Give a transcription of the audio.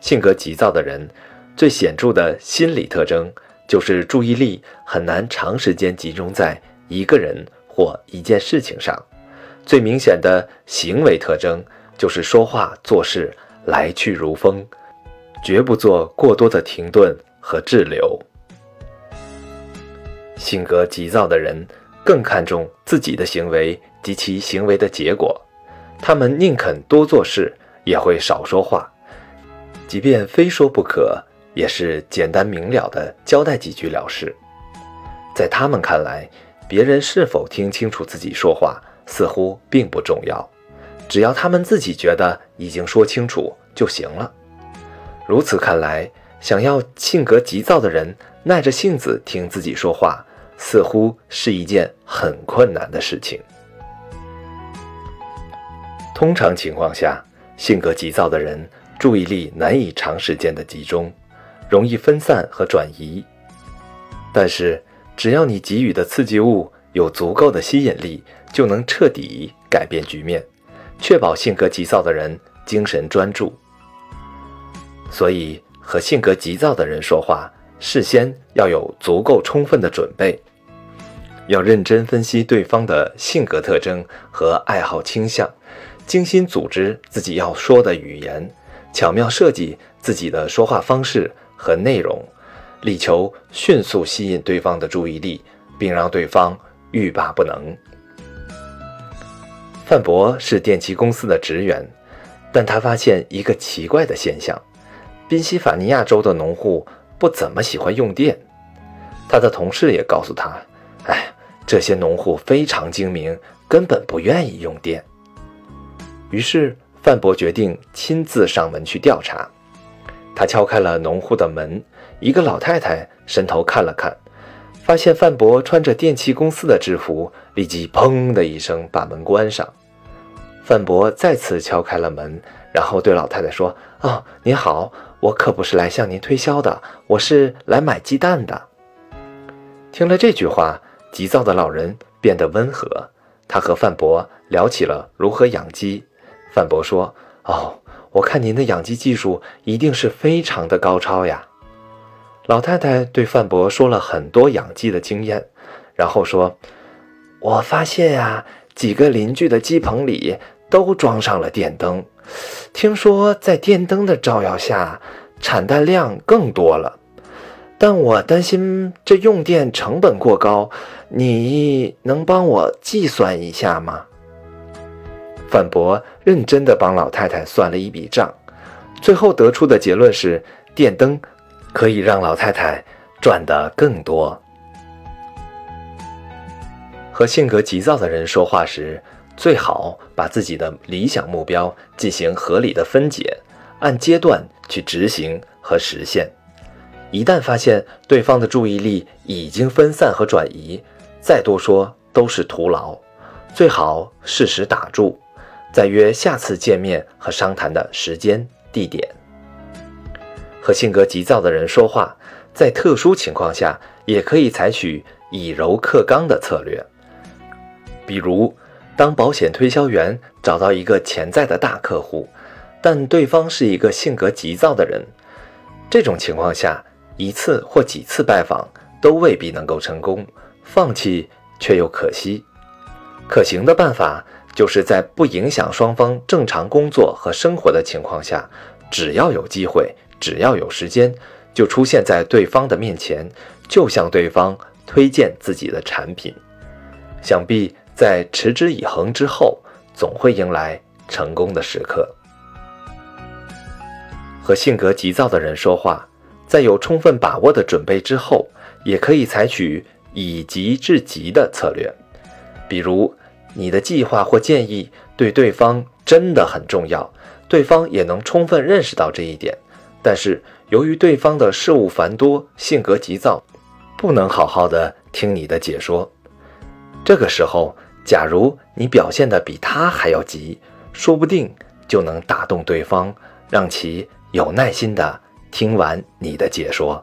性格急躁的人最显著的心理特征就是注意力很难长时间集中在一个人或一件事情上。最明显的行为特征就是说话做事来去如风，绝不做过多的停顿和滞留。性格急躁的人更看重自己的行为及其行为的结果，他们宁肯多做事，也会少说话，即便非说不可，也是简单明了的交代几句了事。在他们看来，别人是否听清楚自己说话。似乎并不重要，只要他们自己觉得已经说清楚就行了。如此看来，想要性格急躁的人耐着性子听自己说话，似乎是一件很困难的事情。通常情况下，性格急躁的人注意力难以长时间的集中，容易分散和转移。但是，只要你给予的刺激物有足够的吸引力，就能彻底改变局面，确保性格急躁的人精神专注。所以，和性格急躁的人说话，事先要有足够充分的准备，要认真分析对方的性格特征和爱好倾向，精心组织自己要说的语言，巧妙设计自己的说话方式和内容，力求迅速吸引对方的注意力，并让对方欲罢不能。范博是电器公司的职员，但他发现一个奇怪的现象：宾夕法尼亚州的农户不怎么喜欢用电。他的同事也告诉他：“哎，这些农户非常精明，根本不愿意用电。”于是范博决定亲自上门去调查。他敲开了农户的门，一个老太太伸头看了看。发现范博穿着电器公司的制服，立即“砰”的一声把门关上。范博再次敲开了门，然后对老太太说：“哦，您好，我可不是来向您推销的，我是来买鸡蛋的。”听了这句话，急躁的老人变得温和。他和范博聊起了如何养鸡。范博说：“哦，我看您的养鸡技术一定是非常的高超呀。”老太太对范博说了很多养鸡的经验，然后说：“我发现呀，几个邻居的鸡棚里都装上了电灯，听说在电灯的照耀下，产蛋量更多了。但我担心这用电成本过高，你能帮我计算一下吗？”范博认真地帮老太太算了一笔账，最后得出的结论是：电灯。可以让老太太赚得更多。和性格急躁的人说话时，最好把自己的理想目标进行合理的分解，按阶段去执行和实现。一旦发现对方的注意力已经分散和转移，再多说都是徒劳。最好适时打住，再约下次见面和商谈的时间地点。和性格急躁的人说话，在特殊情况下也可以采取以柔克刚的策略。比如，当保险推销员找到一个潜在的大客户，但对方是一个性格急躁的人，这种情况下，一次或几次拜访都未必能够成功，放弃却又可惜。可行的办法就是在不影响双方正常工作和生活的情况下，只要有机会。只要有时间，就出现在对方的面前，就向对方推荐自己的产品。想必在持之以恒之后，总会迎来成功的时刻。和性格急躁的人说话，在有充分把握的准备之后，也可以采取以急制急的策略。比如，你的计划或建议对对方真的很重要，对方也能充分认识到这一点。但是由于对方的事务繁多、性格急躁，不能好好的听你的解说。这个时候，假如你表现的比他还要急，说不定就能打动对方，让其有耐心的听完你的解说。